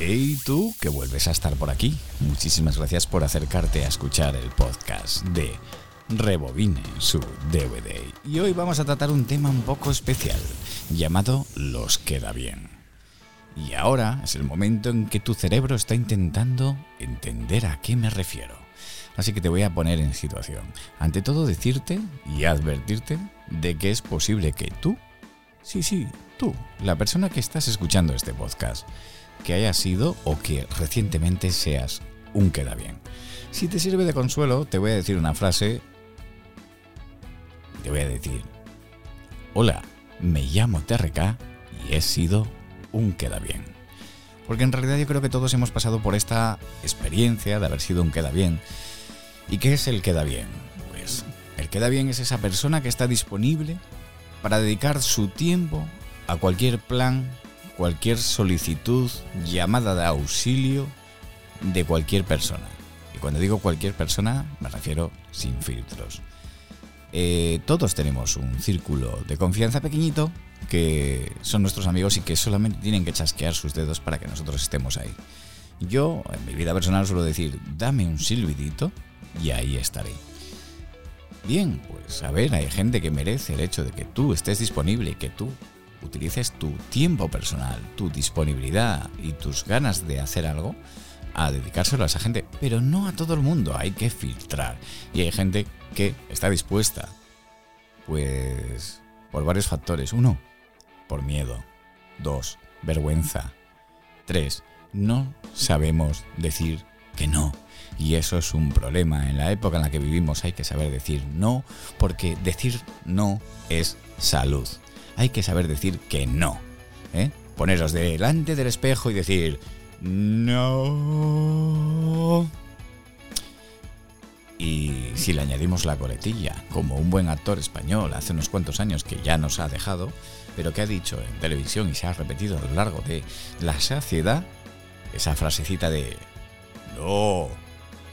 Hey tú que vuelves a estar por aquí. Muchísimas gracias por acercarte a escuchar el podcast de Rebobine su DVD. Y hoy vamos a tratar un tema un poco especial, llamado Los queda bien. Y ahora es el momento en que tu cerebro está intentando entender a qué me refiero. Así que te voy a poner en situación. Ante todo decirte y advertirte de que es posible que tú, sí, sí, tú, la persona que estás escuchando este podcast, que hayas sido o que recientemente seas un queda bien. Si te sirve de consuelo, te voy a decir una frase. Te voy a decir, hola, me llamo TRK y he sido un queda bien. Porque en realidad yo creo que todos hemos pasado por esta experiencia de haber sido un queda bien. ¿Y qué es el queda bien? Pues el queda bien es esa persona que está disponible para dedicar su tiempo a cualquier plan, cualquier solicitud, llamada de auxilio de cualquier persona. Y cuando digo cualquier persona me refiero sin filtros. Eh, todos tenemos un círculo de confianza pequeñito que son nuestros amigos y que solamente tienen que chasquear sus dedos para que nosotros estemos ahí. Yo, en mi vida personal, suelo decir, dame un silbidito y ahí estaré. Bien, pues a ver, hay gente que merece el hecho de que tú estés disponible y que tú utilices tu tiempo personal, tu disponibilidad y tus ganas de hacer algo a dedicárselo a esa gente. Pero no a todo el mundo, hay que filtrar. Y hay gente que está dispuesta, pues, por varios factores. Uno, por miedo. Dos, vergüenza. Tres, no sabemos decir que no. Y eso es un problema. En la época en la que vivimos hay que saber decir no, porque decir no es salud. Hay que saber decir que no. ¿eh? Poneros delante del espejo y decir no. Y si le añadimos la coletilla, como un buen actor español hace unos cuantos años que ya nos ha dejado, pero que ha dicho en televisión y se ha repetido a lo largo de la saciedad, esa frasecita de no,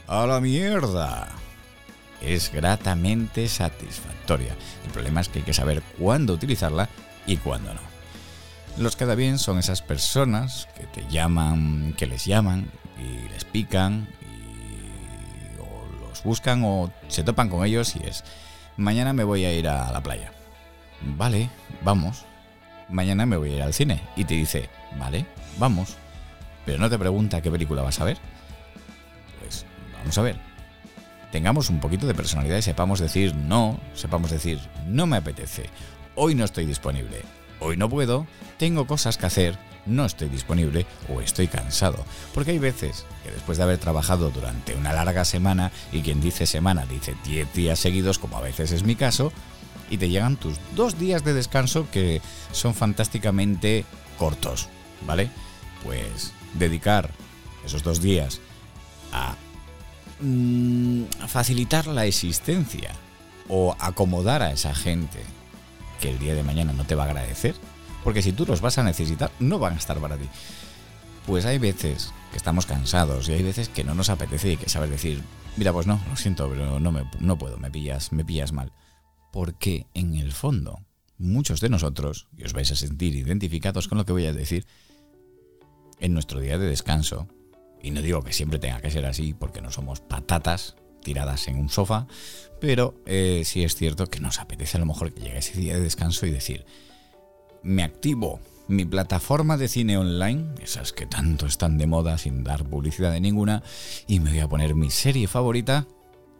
a la mierda. Es gratamente satisfactoria. El problema es que hay que saber cuándo utilizarla y cuándo no. Los queda bien son esas personas que te llaman, que les llaman y les pican y o los buscan o se topan con ellos y es mañana me voy a ir a la playa. Vale, vamos. Mañana me voy a ir al cine y te dice, vale, vamos. Pero no te pregunta qué película vas a ver Vamos a ver. Tengamos un poquito de personalidad y sepamos decir no, sepamos decir no me apetece, hoy no estoy disponible, hoy no puedo, tengo cosas que hacer, no estoy disponible o estoy cansado. Porque hay veces que después de haber trabajado durante una larga semana, y quien dice semana dice 10 días seguidos, como a veces es mi caso, y te llegan tus dos días de descanso que son fantásticamente cortos, ¿vale? Pues dedicar esos dos días a Mm, facilitar la existencia o acomodar a esa gente que el día de mañana no te va a agradecer, porque si tú los vas a necesitar, no van a estar para ti. Pues hay veces que estamos cansados y hay veces que no nos apetece y que sabes decir, mira, pues no, lo siento, pero no, me, no puedo, me pillas, me pillas mal. Porque en el fondo, muchos de nosotros, y os vais a sentir identificados con lo que voy a decir, en nuestro día de descanso, y no digo que siempre tenga que ser así, porque no somos patatas tiradas en un sofá, pero eh, sí es cierto que nos apetece a lo mejor que llegue ese día de descanso y decir, me activo mi plataforma de cine online, esas que tanto están de moda sin dar publicidad de ninguna, y me voy a poner mi serie favorita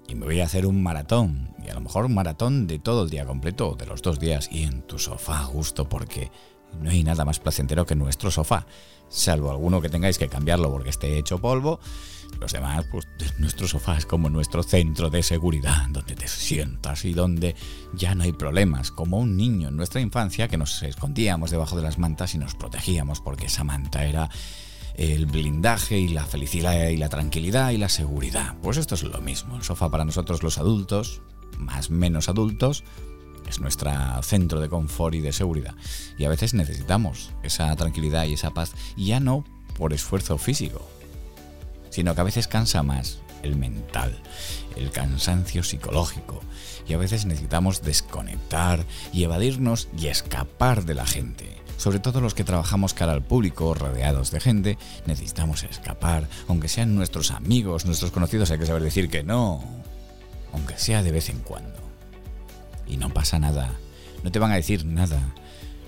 y me voy a hacer un maratón, y a lo mejor un maratón de todo el día completo, de los dos días, y en tu sofá justo porque no hay nada más placentero que nuestro sofá salvo alguno que tengáis que cambiarlo porque esté hecho polvo. Los demás, pues nuestro sofá es como nuestro centro de seguridad, donde te sientas y donde ya no hay problemas, como un niño en nuestra infancia que nos escondíamos debajo de las mantas y nos protegíamos porque esa manta era el blindaje y la felicidad y la tranquilidad y la seguridad. Pues esto es lo mismo, el sofá para nosotros los adultos, más menos adultos, es nuestro centro de confort y de seguridad. Y a veces necesitamos esa tranquilidad y esa paz, ya no por esfuerzo físico, sino que a veces cansa más el mental, el cansancio psicológico. Y a veces necesitamos desconectar y evadirnos y escapar de la gente. Sobre todo los que trabajamos cara al público, rodeados de gente, necesitamos escapar, aunque sean nuestros amigos, nuestros conocidos, hay que saber decir que no, aunque sea de vez en cuando. Y no pasa nada, no te van a decir nada,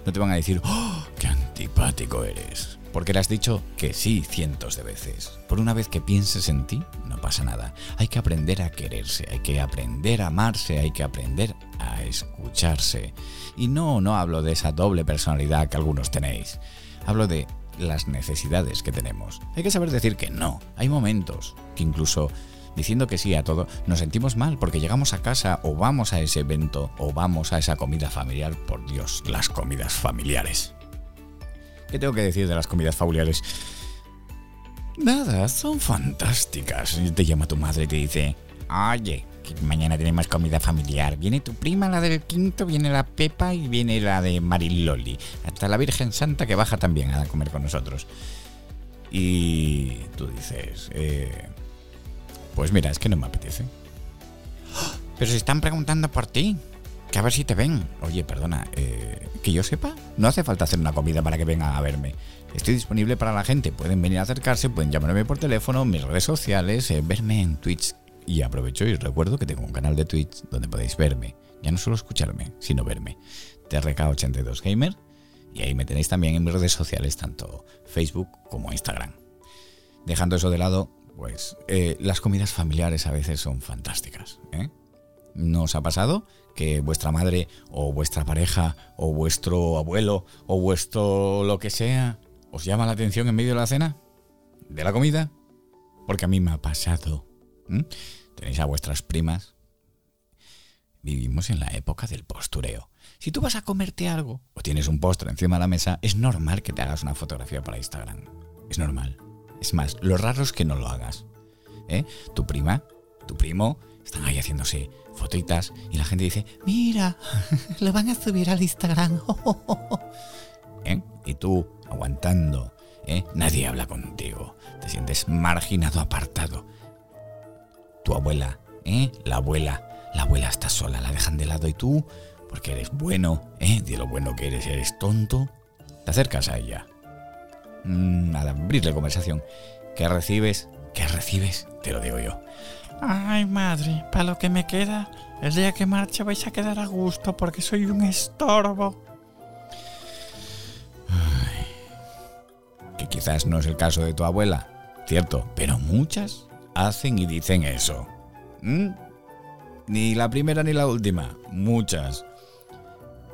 no te van a decir, ¡oh, qué antipático eres! Porque le has dicho que sí cientos de veces. Por una vez que pienses en ti, no pasa nada. Hay que aprender a quererse, hay que aprender a amarse, hay que aprender a escucharse. Y no, no hablo de esa doble personalidad que algunos tenéis. Hablo de las necesidades que tenemos. Hay que saber decir que no. Hay momentos que incluso diciendo que sí a todo, nos sentimos mal porque llegamos a casa o vamos a ese evento o vamos a esa comida familiar. Por Dios, las comidas familiares. ¿Qué tengo que decir de las comidas familiares? Nada, son fantásticas. Te llama tu madre y te dice, oye, mañana tenemos comida familiar. Viene tu prima, la del quinto, viene la Pepa y viene la de Mariloli. Hasta la Virgen Santa que baja también a comer con nosotros. Y tú dices, eh, pues mira, es que no me apetece. Pero se están preguntando por ti. Que a ver si te ven. Oye, perdona, eh, que yo sepa, no hace falta hacer una comida para que vengan a verme. Estoy disponible para la gente. Pueden venir a acercarse, pueden llamarme por teléfono, mis redes sociales, eh, verme en Twitch. Y aprovecho y recuerdo que tengo un canal de Twitch donde podéis verme. Ya no solo escucharme, sino verme. TRK82Gamer. Y ahí me tenéis también en mis redes sociales, tanto Facebook como Instagram. Dejando eso de lado, pues eh, las comidas familiares a veces son fantásticas. ¿eh? ¿No os ha pasado que vuestra madre o vuestra pareja o vuestro abuelo o vuestro lo que sea os llama la atención en medio de la cena? ¿De la comida? Porque a mí me ha pasado. Tenéis a vuestras primas. Vivimos en la época del postureo. Si tú vas a comerte algo o tienes un postre encima de la mesa, es normal que te hagas una fotografía para Instagram. Es normal. Es más, lo raro es que no lo hagas. ¿Eh? Tu prima, tu primo, están ahí haciéndose fotitas y la gente dice, mira, lo van a subir al Instagram. ¿Eh? Y tú, aguantando, ¿eh? nadie habla contigo. Te sientes marginado, apartado. Tu abuela, ¿eh? la abuela, la abuela está sola, la dejan de lado y tú, porque eres bueno, ¿eh? de lo bueno que eres, eres tonto, te acercas a ella. Mm, nada, abrirle conversación. ¿Qué recibes? ¿Qué recibes? Te lo digo yo. Ay, madre, para lo que me queda, el día que marche vais a quedar a gusto porque soy un estorbo. que quizás no es el caso de tu abuela, cierto, pero muchas hacen y dicen eso. ¿Mm? Ni la primera ni la última, muchas.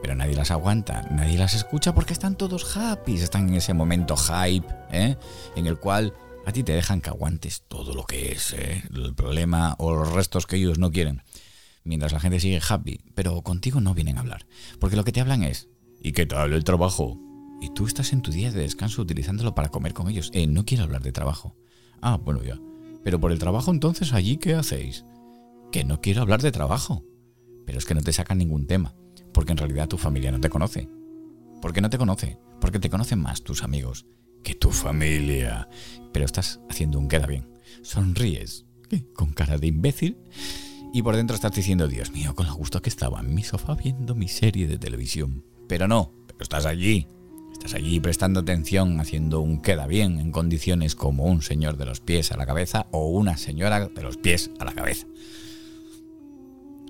Pero nadie las aguanta, nadie las escucha porque están todos happy, están en ese momento hype, ¿eh? en el cual a ti te dejan que aguantes todo lo que es ¿eh? el problema o los restos que ellos no quieren. Mientras la gente sigue happy, pero contigo no vienen a hablar. Porque lo que te hablan es, ¿y qué tal el trabajo? Y tú estás en tu día de descanso utilizándolo para comer con ellos. Eh, no quiero hablar de trabajo. Ah, bueno, ya. Pero por el trabajo entonces allí, ¿qué hacéis? Que no quiero hablar de trabajo. Pero es que no te sacan ningún tema. Porque en realidad tu familia no te conoce. Porque no te conoce. Porque te conocen más tus amigos que tu familia. Pero estás haciendo un queda bien. Sonríes, con cara de imbécil. Y por dentro estás diciendo, Dios mío, con lo gusto que estaba en mi sofá viendo mi serie de televisión. Pero no, pero estás allí. Estás allí prestando atención, haciendo un queda bien en condiciones como un señor de los pies a la cabeza o una señora de los pies a la cabeza.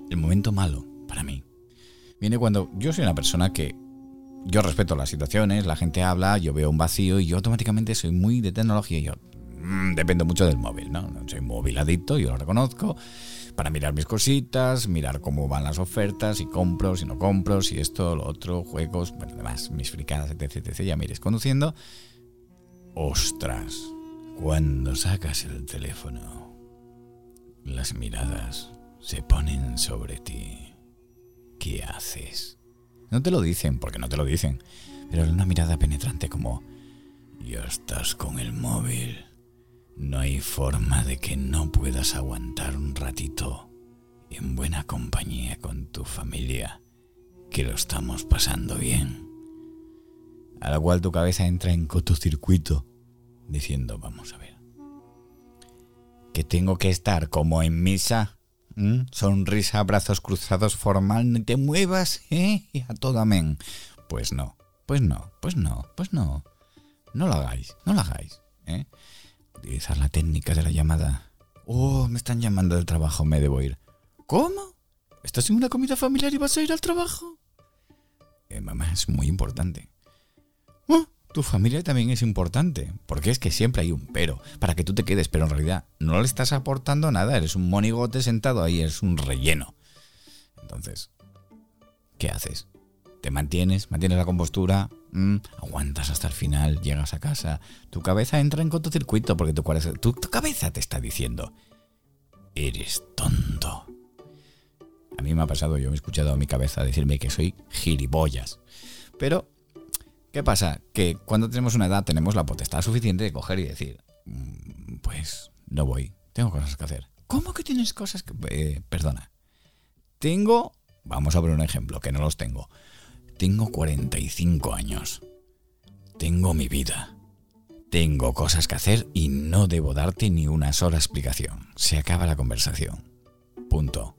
El momento malo, para mí, viene cuando yo soy una persona que yo respeto las situaciones, la gente habla, yo veo un vacío y yo automáticamente soy muy de tecnología y yo mm, dependo mucho del móvil, ¿no? Soy móvil adicto, yo lo reconozco, para mirar mis cositas, mirar cómo van las ofertas, si compro, si no compro, si esto, lo otro, juegos, bueno, además, mis fricadas, etc, etc. Ya mires conduciendo. Ostras, cuando sacas el teléfono, las miradas se ponen sobre ti. ¿Qué haces? No te lo dicen, porque no te lo dicen, pero una mirada penetrante como, ya estás con el móvil. No hay forma de que no puedas aguantar un ratito en buena compañía con tu familia, que lo estamos pasando bien. A la cual tu cabeza entra en cortocircuito, diciendo, vamos a ver, que tengo que estar como en misa. Sonrisa, brazos cruzados, formal, no te muevas, ¿eh? A todo amén. Pues no, pues no, pues no, pues no. No lo hagáis, no lo hagáis, ¿eh? Utilizar la técnica de la llamada. Oh, me están llamando del trabajo, me debo ir. ¿Cómo? ¿Estás en una comida familiar y vas a ir al trabajo? Eh, mamá, es muy importante. Tu familia también es importante, porque es que siempre hay un pero, para que tú te quedes, pero en realidad no le estás aportando nada, eres un monigote sentado ahí, eres un relleno. Entonces, ¿qué haces? ¿Te mantienes? ¿Mantienes la compostura? Mm, ¿Aguantas hasta el final? ¿Llegas a casa? Tu cabeza entra en cortocircuito porque tu, tu cabeza te está diciendo, eres tonto. A mí me ha pasado, yo me he escuchado a mi cabeza decirme que soy gilipollas. Pero ¿Qué pasa? Que cuando tenemos una edad tenemos la potestad suficiente de coger y decir, mm, pues no voy, tengo cosas que hacer. ¿Cómo que tienes cosas que... Eh, perdona. Tengo... Vamos a ver un ejemplo, que no los tengo. Tengo 45 años. Tengo mi vida. Tengo cosas que hacer y no debo darte ni una sola explicación. Se acaba la conversación. Punto.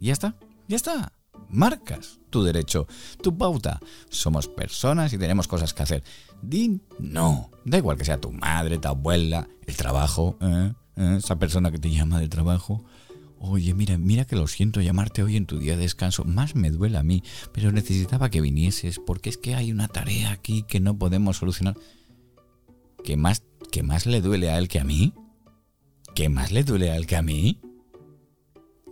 ¿Y ya está? Ya está marcas tu derecho, tu pauta. Somos personas y tenemos cosas que hacer. Di no. Da igual que sea tu madre, tu abuela, el trabajo, ¿eh? ¿Eh? esa persona que te llama del trabajo. Oye, mira, mira que lo siento llamarte hoy en tu día de descanso. Más me duele a mí, pero necesitaba que vinieses porque es que hay una tarea aquí que no podemos solucionar. ¿Qué más, qué más le duele a él que a mí? ¿Qué más le duele a él que a mí?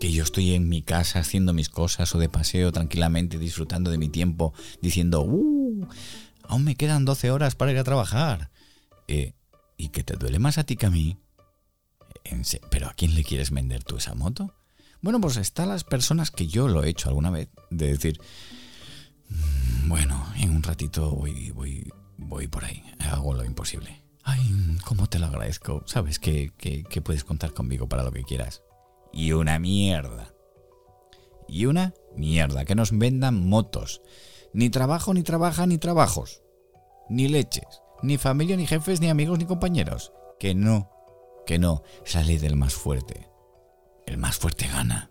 Que yo estoy en mi casa haciendo mis cosas o de paseo tranquilamente disfrutando de mi tiempo diciendo, ¡uh! Aún me quedan 12 horas para ir a trabajar. Eh, ¿Y que te duele más a ti que a mí? ¿Pero a quién le quieres vender tú esa moto? Bueno, pues están las personas que yo lo he hecho alguna vez, de decir, mm, bueno, en un ratito voy, voy, voy por ahí, hago lo imposible. Ay, cómo te lo agradezco. Sabes que, que puedes contar conmigo para lo que quieras y una mierda. Y una mierda, que nos vendan motos. Ni trabajo, ni trabaja, ni trabajos. Ni leches, ni familia, ni jefes, ni amigos, ni compañeros. Que no, que no, ley del más fuerte. El más fuerte gana.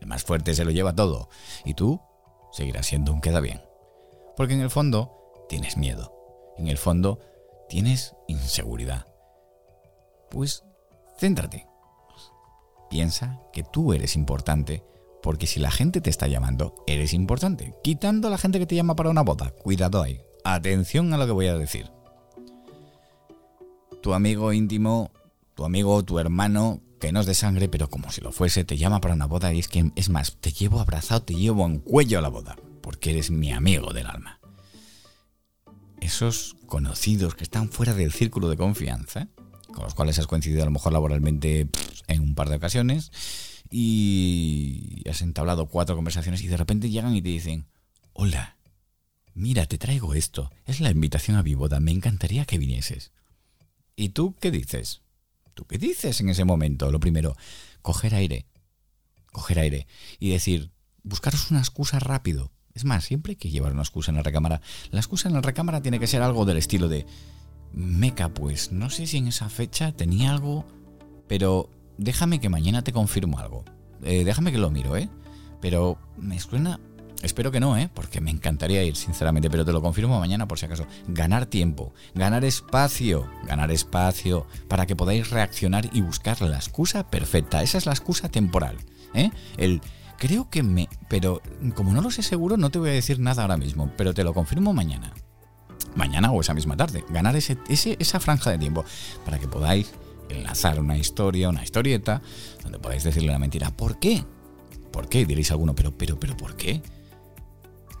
El más fuerte se lo lleva todo. Y tú seguirás siendo un queda bien. Porque en el fondo tienes miedo. En el fondo tienes inseguridad. Pues céntrate Piensa que tú eres importante, porque si la gente te está llamando, eres importante. Quitando a la gente que te llama para una boda, cuidado ahí. Atención a lo que voy a decir. Tu amigo íntimo, tu amigo, tu hermano, que no es de sangre, pero como si lo fuese, te llama para una boda y es que, es más, te llevo abrazado, te llevo en cuello a la boda, porque eres mi amigo del alma. Esos conocidos que están fuera del círculo de confianza, con los cuales has coincidido a lo mejor laboralmente en un par de ocasiones y has entablado cuatro conversaciones y de repente llegan y te dicen, hola, mira, te traigo esto, es la invitación a mi me encantaría que vinieses. ¿Y tú qué dices? ¿Tú qué dices en ese momento? Lo primero, coger aire, coger aire y decir, buscaros una excusa rápido. Es más, siempre hay que llevar una excusa en la recámara. La excusa en la recámara tiene que ser algo del estilo de, meca, pues no sé si en esa fecha tenía algo, pero déjame que mañana te confirmo algo. Eh, déjame que lo miro, ¿eh? Pero me suena... Espero que no, ¿eh? Porque me encantaría ir, sinceramente, pero te lo confirmo mañana por si acaso. Ganar tiempo, ganar espacio, ganar espacio para que podáis reaccionar y buscar la excusa perfecta. Esa es la excusa temporal, ¿eh? El creo que me... Pero como no lo sé seguro, no te voy a decir nada ahora mismo, pero te lo confirmo mañana. Mañana o esa misma tarde. Ganar ese, esa franja de tiempo para que podáis enlazar una historia, una historieta, donde podáis decirle la mentira. ¿Por qué? ¿Por qué? Diréis alguno, pero, pero, pero, ¿por qué?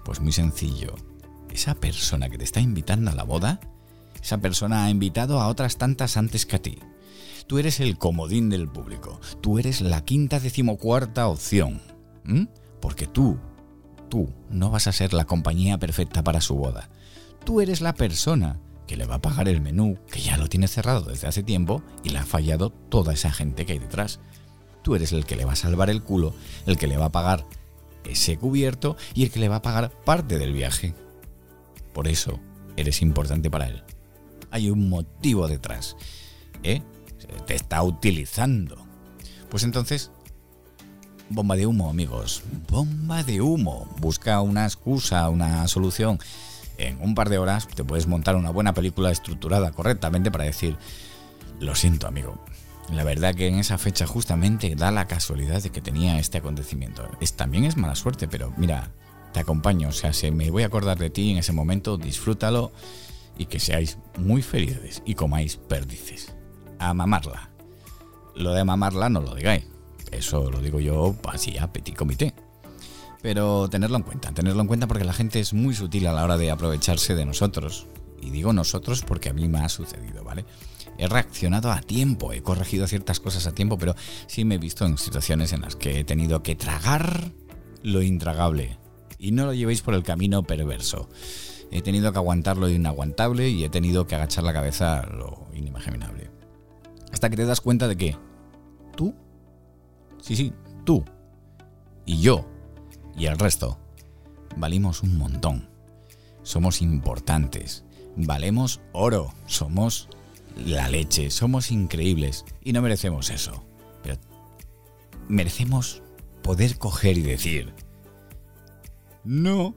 Pues muy sencillo. Esa persona que te está invitando a la boda, esa persona ha invitado a otras tantas antes que a ti. Tú eres el comodín del público. Tú eres la quinta decimocuarta opción. Porque tú, tú, no vas a ser la compañía perfecta para su boda. Tú eres la persona que le va a pagar el menú, que ya lo tiene cerrado desde hace tiempo y le ha fallado toda esa gente que hay detrás. Tú eres el que le va a salvar el culo, el que le va a pagar ese cubierto y el que le va a pagar parte del viaje. Por eso eres importante para él. Hay un motivo detrás. ¿eh? te está utilizando. Pues entonces, bomba de humo, amigos. Bomba de humo. Busca una excusa, una solución. En un par de horas te puedes montar una buena película estructurada correctamente para decir, lo siento, amigo. La verdad que en esa fecha justamente da la casualidad de que tenía este acontecimiento. También es mala suerte, pero mira, te acompaño. O sea, si me voy a acordar de ti en ese momento, disfrútalo y que seáis muy felices y comáis perdices. A mamarla. Lo de mamarla no lo digáis. Eso lo digo yo así a petit comité. Pero tenerlo en cuenta, tenerlo en cuenta porque la gente es muy sutil a la hora de aprovecharse de nosotros. Y digo nosotros porque a mí me ha sucedido, ¿vale? He reaccionado a tiempo, he corregido ciertas cosas a tiempo, pero sí me he visto en situaciones en las que he tenido que tragar lo intragable. Y no lo llevéis por el camino perverso. He tenido que aguantar lo inaguantable y he tenido que agachar la cabeza lo inimaginable. Hasta que te das cuenta de que tú, sí, sí, tú y yo y el resto valimos un montón. Somos importantes. Valemos oro. Somos la leche. Somos increíbles. Y no merecemos eso. Pero merecemos poder coger y decir, no.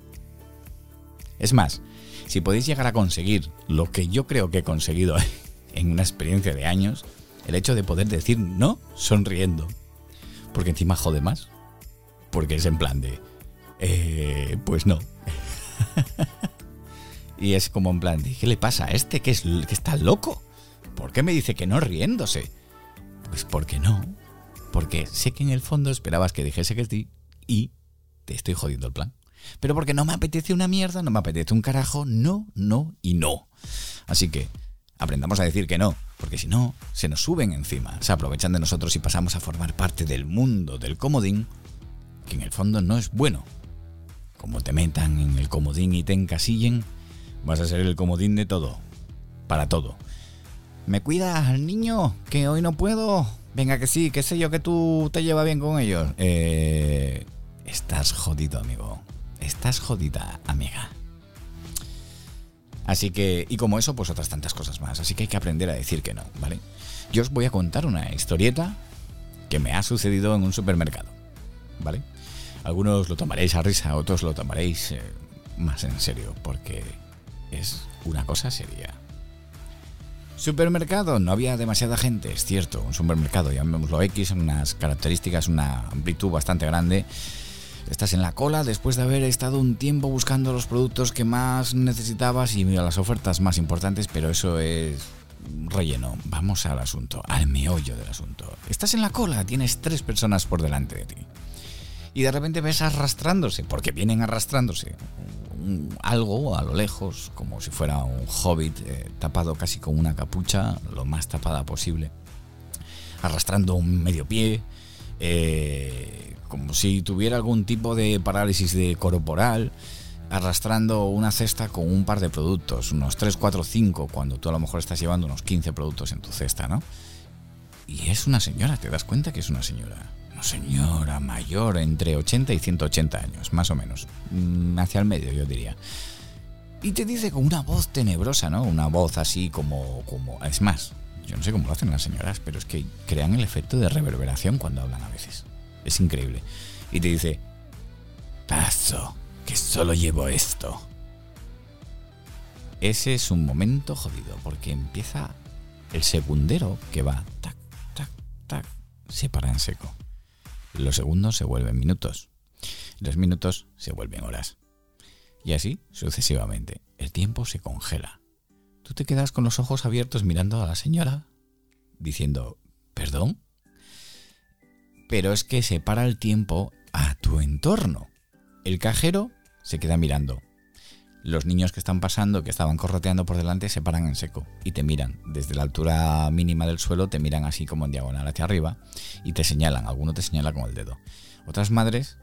Es más, si podéis llegar a conseguir lo que yo creo que he conseguido en una experiencia de años, el hecho de poder decir no sonriendo. Porque encima jode más. Porque es en plan de, eh, pues no. y es como en plan ¿qué le pasa a este que, es, que está loco? ¿Por qué me dice que no riéndose? Pues porque no. Porque sé que en el fondo esperabas que dijese que sí y te estoy jodiendo el plan. Pero porque no me apetece una mierda, no me apetece un carajo, no, no y no. Así que aprendamos a decir que no, porque si no, se nos suben encima, se aprovechan de nosotros y pasamos a formar parte del mundo del comodín, que en el fondo no es bueno como te metan en el comodín y te encasillen, vas a ser el comodín de todo. Para todo. ¿Me cuidas al niño? Que hoy no puedo. Venga, que sí, que sé yo que tú te llevas bien con ellos. Eh, estás jodido, amigo. Estás jodida, amiga. Así que, y como eso, pues otras tantas cosas más. Así que hay que aprender a decir que no, ¿vale? Yo os voy a contar una historieta que me ha sucedido en un supermercado, ¿vale? Algunos lo tomaréis a risa, otros lo tomaréis eh, más en serio, porque es una cosa seria. Supermercado, no había demasiada gente, es cierto, un supermercado, llamémoslo X, unas características, una amplitud bastante grande. Estás en la cola después de haber estado un tiempo buscando los productos que más necesitabas y las ofertas más importantes, pero eso es relleno. Vamos al asunto, al meollo del asunto. Estás en la cola, tienes tres personas por delante de ti y de repente ves arrastrándose, porque vienen arrastrándose algo a lo lejos, como si fuera un hobbit eh, tapado casi con una capucha, lo más tapada posible, arrastrando un medio pie, eh, como si tuviera algún tipo de parálisis de corporal, arrastrando una cesta con un par de productos, unos 3, 4, 5, cuando tú a lo mejor estás llevando unos 15 productos en tu cesta, ¿no? Y es una señora, te das cuenta que es una señora señora mayor, entre 80 y 180 años, más o menos. Mm, hacia el medio, yo diría. Y te dice con una voz tenebrosa, ¿no? Una voz así como, como... Es más, yo no sé cómo lo hacen las señoras, pero es que crean el efecto de reverberación cuando hablan a veces. Es increíble. Y te dice, paso, que solo llevo esto. Ese es un momento jodido, porque empieza el segundero que va, tac, tac, tac, se para en seco. Los segundos se vuelven minutos. Los minutos se vuelven horas. Y así sucesivamente. El tiempo se congela. Tú te quedas con los ojos abiertos mirando a la señora, diciendo, ¿perdón? Pero es que se para el tiempo a tu entorno. El cajero se queda mirando. Los niños que están pasando, que estaban corroteando por delante, se paran en seco y te miran. Desde la altura mínima del suelo te miran así como en diagonal hacia arriba y te señalan. Alguno te señala con el dedo. Otras madres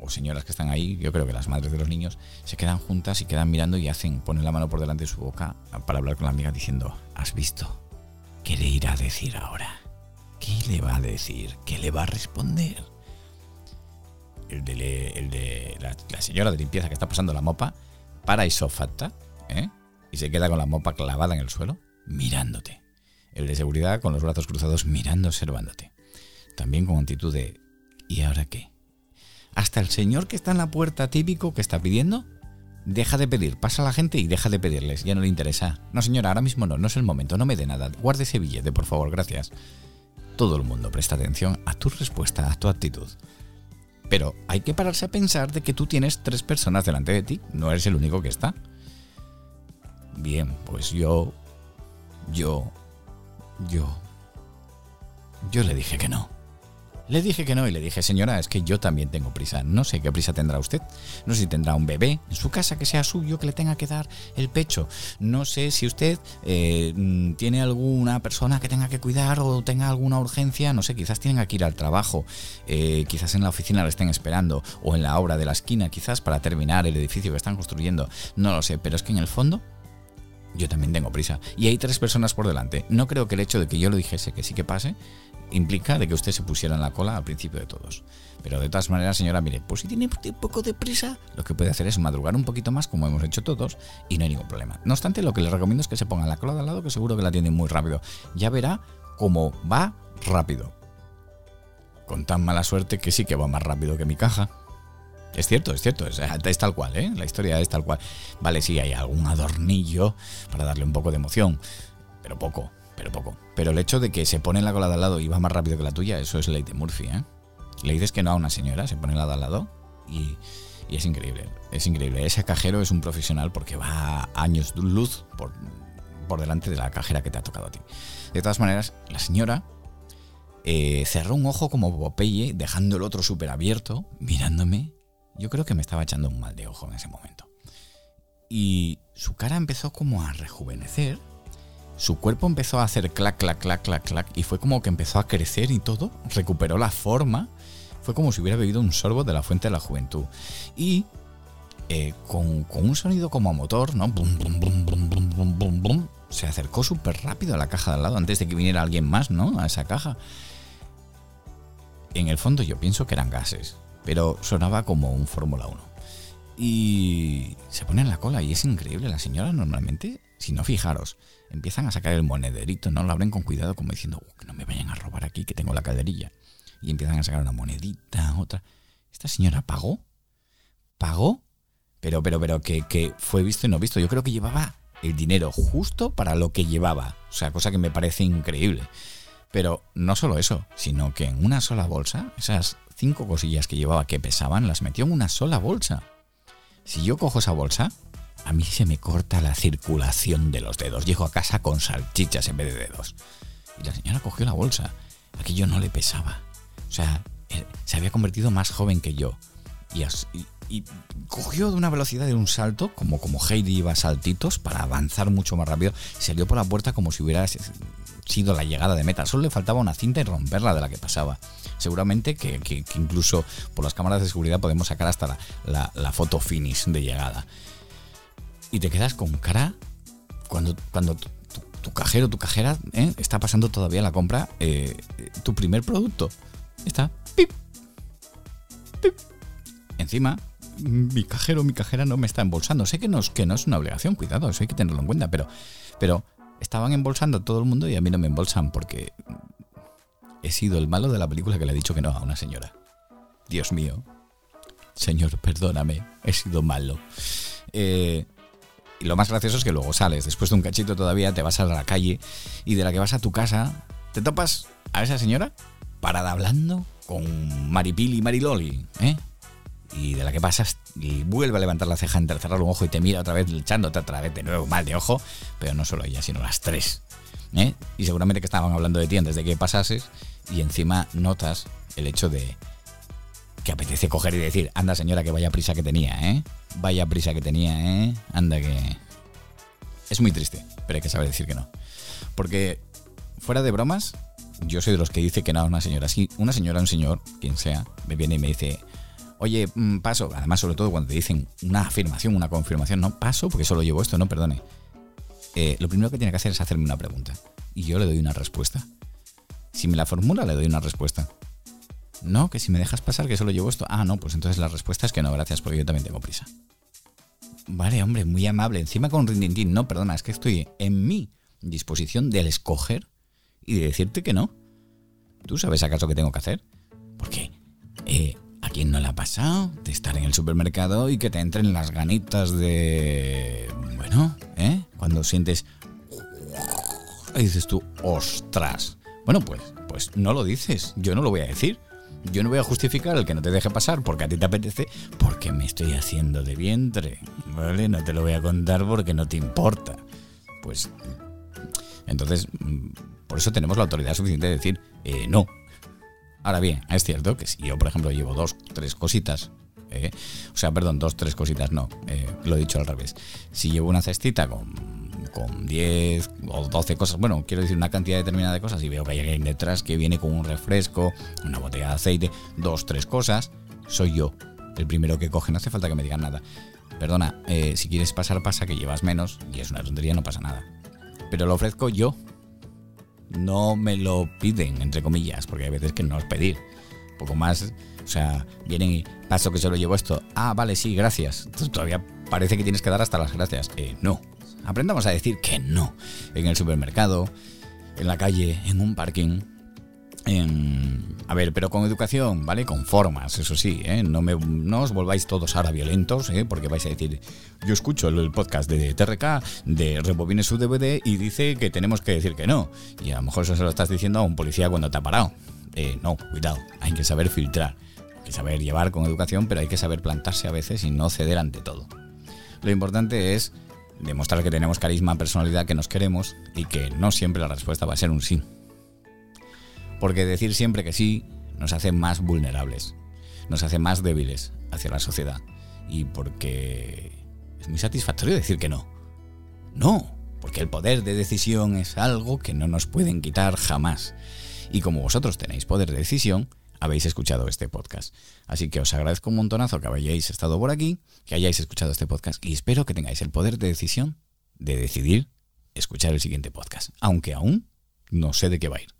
o señoras que están ahí, yo creo que las madres de los niños, se quedan juntas y quedan mirando y hacen, ponen la mano por delante de su boca para hablar con la amiga diciendo, ¿has visto? ¿Qué le irá a decir ahora? ¿Qué le va a decir? ¿Qué le va a responder? El de, la, la señora de limpieza que está pasando la mopa para isofata, ¿eh? Y se queda con la mopa clavada en el suelo, mirándote. El de seguridad con los brazos cruzados mirando, observándote. También con actitud de ¿y ahora qué? Hasta el señor que está en la puerta típico que está pidiendo, deja de pedir, pasa a la gente y deja de pedirles, ya no le interesa. No señora, ahora mismo no, no es el momento, no me dé nada, guarde ese billete, por favor, gracias. Todo el mundo presta atención a tu respuesta, a tu actitud. Pero hay que pararse a pensar de que tú tienes tres personas delante de ti, no eres el único que está. Bien, pues yo... Yo... Yo... Yo le dije que no. Le dije que no y le dije, señora, es que yo también tengo prisa. No sé qué prisa tendrá usted. No sé si tendrá un bebé en su casa que sea suyo, que le tenga que dar el pecho. No sé si usted eh, mm, tiene alguna persona que tenga que cuidar o tenga alguna urgencia. No sé, quizás tenga que ir al trabajo. Eh, quizás en la oficina le estén esperando. O en la obra de la esquina, quizás para terminar el edificio que están construyendo. No lo sé, pero es que en el fondo yo también tengo prisa. Y hay tres personas por delante. No creo que el hecho de que yo lo dijese que sí que pase implica de que usted se pusiera en la cola al principio de todos. Pero de todas maneras, señora, mire, pues si tiene un poco de prisa, lo que puede hacer es madrugar un poquito más, como hemos hecho todos, y no hay ningún problema. No obstante, lo que le recomiendo es que se ponga la cola de al lado, que seguro que la tiene muy rápido. Ya verá cómo va rápido. Con tan mala suerte que sí que va más rápido que mi caja. Es cierto, es cierto, es, es, tal cual, ¿eh? La historia es tal cual. Vale, sí, hay algún adornillo para darle un poco de emoción, pero poco, pero poco. Pero el hecho de que se pone la cola de al lado y va más rápido que la tuya, eso es ley de Murphy, ¿eh? Le dices que no a una señora, se pone la de al lado y, es increíble, es increíble. Ese cajero es un profesional porque va años de luz por, por delante de la cajera que te ha tocado a ti. De todas maneras, la señora eh, cerró un ojo como Popeye, dejando el otro súper abierto, mirándome yo creo que me estaba echando un mal de ojo en ese momento. Y su cara empezó como a rejuvenecer, su cuerpo empezó a hacer clac, clac, clac, clac, clac, y fue como que empezó a crecer y todo, recuperó la forma, fue como si hubiera bebido un sorbo de la fuente de la juventud. Y eh, con, un sonido como a motor, ¿no? Bum, bum, bum, se acercó súper rápido a la caja de al lado antes de que viniera alguien más, ¿no? A esa caja. En el fondo yo pienso que eran gases pero sonaba como un Fórmula 1. Y se pone en la cola y es increíble. La señora normalmente, si no fijaros, empiezan a sacar el monederito, no lo abren con cuidado como diciendo, que no me vayan a robar aquí, que tengo la calderilla. Y empiezan a sacar una monedita, otra. Esta señora pagó, pagó, pero, pero, pero que, que fue visto y no visto. Yo creo que llevaba el dinero justo para lo que llevaba. O sea, cosa que me parece increíble. Pero no solo eso, sino que en una sola bolsa, esas cinco cosillas que llevaba que pesaban, las metió en una sola bolsa. Si yo cojo esa bolsa, a mí se me corta la circulación de los dedos. Llego a casa con salchichas en vez de dedos. Y la señora cogió la bolsa. Aquello no le pesaba. O sea, se había convertido más joven que yo. Y, y, cogió de una velocidad de un salto, como, como Heidi iba a saltitos, para avanzar mucho más rápido. Salió por la puerta como si hubiera sido la llegada de meta. Solo le faltaba una cinta y romperla de la que pasaba. Seguramente que, incluso por las cámaras de seguridad podemos sacar hasta la, foto finish de llegada. Y te quedas con cara cuando, cuando tu, cajero, tu cajera ¿eh? está pasando todavía la compra, eh, tu primer producto. Está. Pip, pip. Encima, mi cajero, mi cajera no me está embolsando. Sé que no, que no es una obligación, cuidado, eso hay que tenerlo en cuenta, pero, pero estaban embolsando a todo el mundo y a mí no me embolsan porque he sido el malo de la película que le ha dicho que no a una señora. Dios mío. Señor, perdóname, he sido malo. Eh, y lo más gracioso es que luego sales, después de un cachito todavía, te vas a la calle y de la que vas a tu casa, te topas a esa señora parada hablando con Maripili y Mariloli, ¿eh? y de la que pasas y vuelve a levantar la ceja, cerrar un ojo y te mira otra vez echándote otra vez de nuevo mal de ojo, pero no solo ella, sino las tres. ¿eh? Y seguramente que estaban hablando de ti antes de que pasases y encima notas el hecho de que apetece coger y decir, anda señora, que vaya prisa que tenía, ¿eh? Vaya prisa que tenía, ¿eh? Anda que... Es muy triste, pero hay que saber decir que no. Porque, fuera de bromas, yo soy de los que dice que no a una señora. Si una señora, un señor, quien sea, me viene y me dice, oye, mm, paso, además sobre todo cuando te dicen una afirmación, una confirmación, no, paso porque solo llevo esto, no, perdone. Eh, lo primero que tiene que hacer es hacerme una pregunta. Y yo le doy una respuesta. Si me la formula, le doy una respuesta. No, que si me dejas pasar que solo llevo esto. Ah, no, pues entonces la respuesta es que no, gracias, porque yo también tengo prisa. Vale, hombre, muy amable. Encima con Rindintín. No, perdona, es que estoy en mi disposición del escoger y de decirte que no. ¿Tú sabes acaso qué tengo que hacer? Porque eh, ¿a quién no le ha pasado de estar en el supermercado y que te entren las ganitas de... Bueno, ¿eh? Cuando sientes... Y dices tú, ostras. Bueno, pues, pues no lo dices, yo no lo voy a decir. Yo no voy a justificar el que no te deje pasar porque a ti te apetece, porque me estoy haciendo de vientre. ¿Vale? No te lo voy a contar porque no te importa. Pues. Entonces, mm, por eso tenemos la autoridad suficiente de decir, eh, no. Ahora bien, es cierto que si yo, por ejemplo, llevo dos, tres cositas, eh, o sea, perdón, dos, tres cositas, no, eh, lo he dicho al revés. Si llevo una cestita con con 10 o 12 cosas, bueno, quiero decir una cantidad determinada de cosas y veo que hay alguien detrás que viene con un refresco, una botella de aceite, dos, tres cosas, soy yo el primero que coge, no hace falta que me digan nada. Perdona, eh, si quieres pasar, pasa que llevas menos y es una tontería, no pasa nada. Pero lo ofrezco yo. No me lo piden, entre comillas, porque hay veces que no es pedir. Poco más, o sea, vienen y paso que solo llevo esto. Ah, vale, sí, gracias. Todavía parece que tienes que dar hasta las gracias. Eh, no, Aprendamos a decir que no. En el supermercado, en la calle, en un parking. A ver, pero con educación, ¿vale? Con formas, eso sí, ¿eh? No, me, no os volváis todos ahora violentos, ¿eh? Porque vais a decir, yo escucho el podcast de TRK, de Rebobine su DVD y dice que tenemos que decir que no. Y a lo mejor eso se lo estás diciendo a un policía cuando te ha parado. Eh, no, cuidado, hay que saber filtrar. Hay que saber llevar con educación, pero hay que saber plantarse a veces y no ceder ante todo. Lo importante es demostrar que tenemos carisma, personalidad, que nos queremos y que no siempre la respuesta va a ser un sí. Porque decir siempre que sí nos hace más vulnerables, nos hace más débiles hacia la sociedad y porque es muy satisfactorio decir que no. No, porque el poder de decisión es algo que no nos pueden quitar jamás. Y como vosotros tenéis poder de decisión, habéis escuchado este podcast. Así que os agradezco un montonazo que hayáis estado por aquí, que hayáis escuchado este podcast y espero que tengáis el poder de decisión de decidir escuchar el siguiente podcast, aunque aún no sé de qué va a ir.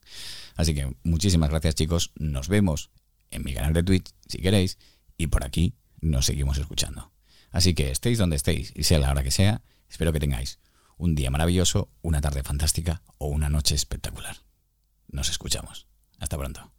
Así que muchísimas gracias chicos, nos vemos en mi canal de Twitch si queréis y por aquí nos seguimos escuchando. Así que estéis donde estéis y sea la hora que sea, espero que tengáis un día maravilloso, una tarde fantástica o una noche espectacular. Nos escuchamos. Hasta pronto.